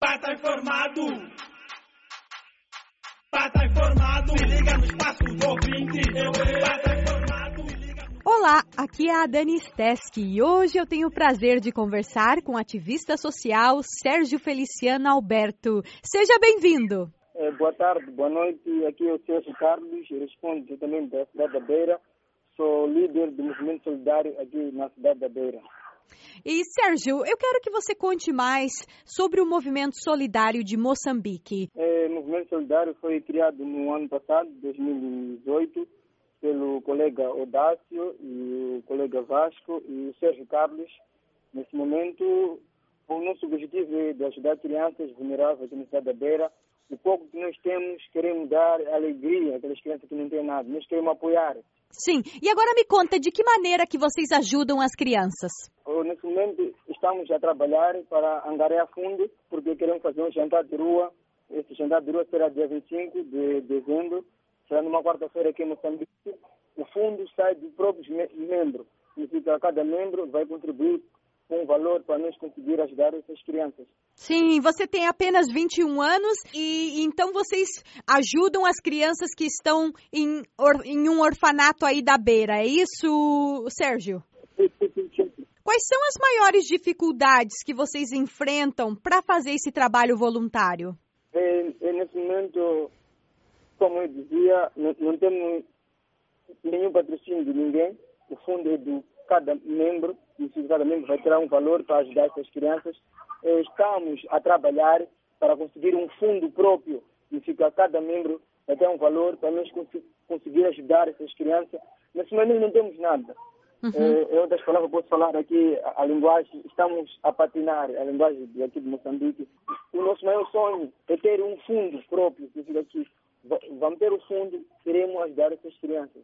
Pata informado. Pata informado. Se liga no espaço do ouvinte. Eu, pata informado. Olá, aqui é a Dani Steski e hoje eu tenho o prazer de conversar com o ativista social Sérgio Feliciano Alberto. Seja bem-vindo. É, boa tarde, boa noite. Aqui é o Sérgio Carlos, respondo diretamente da cidade da Beira. Sou líder do movimento solidário aqui na cidade da Beira. E Sérgio, eu quero que você conte mais sobre o movimento solidário de Moçambique. É, o movimento solidário foi criado no ano passado, 2018, pelo colega Odácio e o colega Vasco e o Sérgio Carlos. Nesse momento, o nosso objetivo é de ajudar crianças vulneráveis na cidade da Beira. O pouco que nós temos, queremos dar alegria àquelas crianças que não têm nada. Nós queremos apoiar. Sim, e agora me conta de que maneira que vocês ajudam as crianças? Nesse momento estamos a trabalhar para angariar fundo, porque queremos fazer um jantar de rua. Esse jantar de rua será dia 25 de dezembro, será numa quarta-feira aqui em Moçambique. O fundo sai dos próprios membros. Significa cada membro vai contribuir com valor para nós conseguir ajudar essas crianças. Sim, você tem apenas 21 anos e então vocês ajudam as crianças que estão em, or, em um orfanato aí da beira, é isso, Sérgio? Quais são as maiores dificuldades que vocês enfrentam para fazer esse trabalho voluntário? É, é, nesse momento, como eu dizia, não, não temos nenhum patrocínio de ninguém. O fundo é do cada membro, e cada membro vai ter um valor para ajudar essas crianças. É, estamos a trabalhar para conseguir um fundo próprio, e fica cada membro vai ter um valor para nós conseguir ajudar essas crianças. Nesse momento não temos nada. Uhum. É, eu das palavras posso falar aqui a, a, linguagem, estamos a patinar a linguagem de aqui de Moçambique. O nosso maior sonho é ter um fundo próprio, que fica aqui. Vamos ter o fundo, queremos ajudar essas crianças.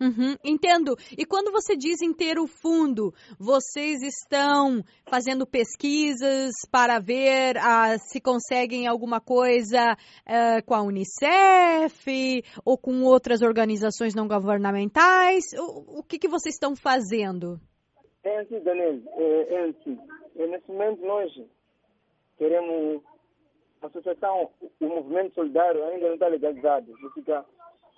Uhum, entendo. E quando você diz em ter o fundo, vocês estão fazendo pesquisas para ver ah, se conseguem alguma coisa ah, com a Unicef ou com outras organizações não governamentais? O, o que, que vocês estão fazendo? É assim, Daniel. É, é assim. É, nesse momento, nós queremos. A associação, o movimento solidário ainda não está legalizado. Fica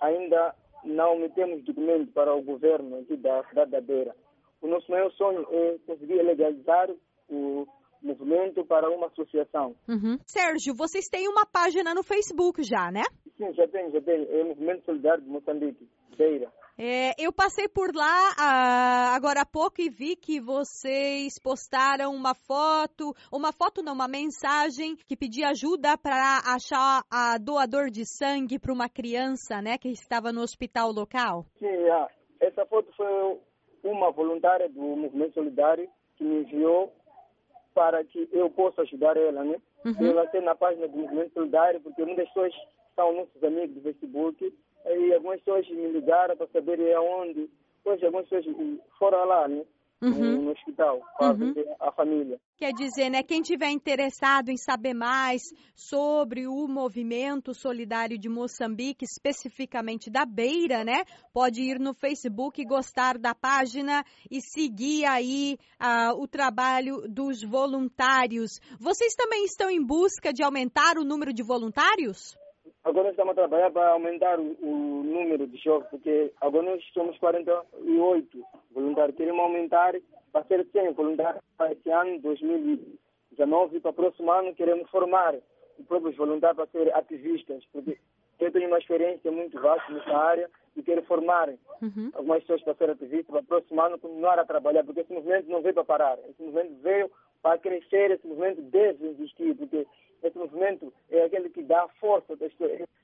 ainda não metemos documento para o governo aqui da cidade da Beira. O nosso maior sonho é conseguir legalizar o movimento para uma associação. Uhum. Sérgio, vocês têm uma página no Facebook já, né? Sim, já tem, já tem. É o Movimento Solidário de Moçambique, Beira. É, eu passei por lá ah, agora há pouco e vi que vocês postaram uma foto, uma foto não, uma mensagem que pedia ajuda para achar a doador de sangue para uma criança, né, que estava no hospital local. Sim, é. essa foto foi uma voluntária do Movimento Solidário que me enviou para que eu possa ajudar ela, né? Uhum. Eu lancei na página do Movimento Solidário porque muitas pessoas são nossos amigos do Facebook e algumas pessoas me ligaram para saber aonde. Pois algumas pessoas foram lá, né? Uhum. No, hospital, para uhum. a família. Quer dizer, né, quem tiver interessado em saber mais sobre o movimento solidário de Moçambique, especificamente da Beira, né, pode ir no Facebook, gostar da página e seguir aí uh, o trabalho dos voluntários. Vocês também estão em busca de aumentar o número de voluntários? Agora nós estamos a trabalhar para aumentar o, o, número de jovens, porque agora nós somos 48 voluntários. Queremos aumentar para ser 100 voluntários para esse ano, 2019, para o próximo ano queremos formar os próprios voluntários para ser ativistas, porque eu tenho uma experiência muito vasta nessa área e quero formar uhum. algumas pessoas para ser ativistas, para o próximo ano continuar a trabalhar, porque esse movimento não veio para parar, esse movimento veio para crescer, esse movimento deve existir, porque esse movimento é aquele que dá força,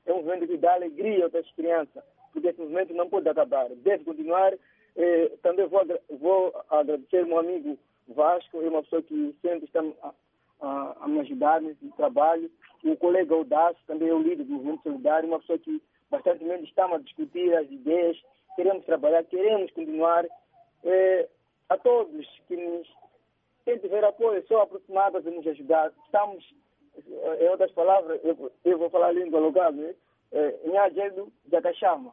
é um movimento que dá alegria às crianças, porque esse movimento não pode acabar, deve continuar. Eh, também vou, vou agradecer meu amigo Vasco, é uma pessoa que sempre está a, a, a me ajudar nesse trabalho. O colega Audácio, também é o líder do movimento solidário, uma pessoa que bastante estamos a discutir as ideias, queremos trabalhar, queremos continuar. Eh, a todos que nos quem tiver apoio, são aproximados a nos ajudar. Estamos em outras palavras, eu, eu vou falar a língua local, né? É, Agendo da Caxama.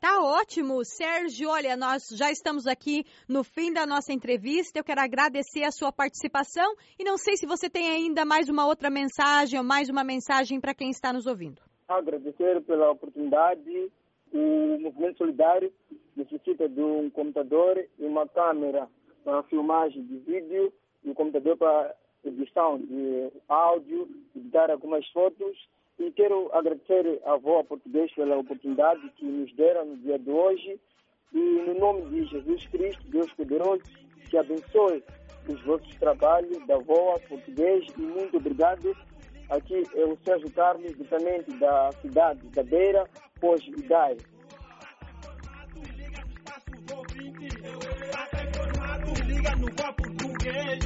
Tá ótimo, Sérgio. Olha, nós já estamos aqui no fim da nossa entrevista. Eu quero agradecer a sua participação e não sei se você tem ainda mais uma outra mensagem ou mais uma mensagem para quem está nos ouvindo. Agradecer pela oportunidade. O movimento solidário necessita de um computador e uma câmera para filmagem de vídeo e um computador para edição de áudio, editar algumas fotos e quero agradecer à Voa Português pela oportunidade que nos deram no dia de hoje. E no nome de Jesus Cristo, Deus poderoso, que abençoe os vossos trabalhos da Voa Português e muito obrigado. Aqui é o Sérgio Carlos, diretamente da cidade da Beira, hoje Idai. Liga no Português,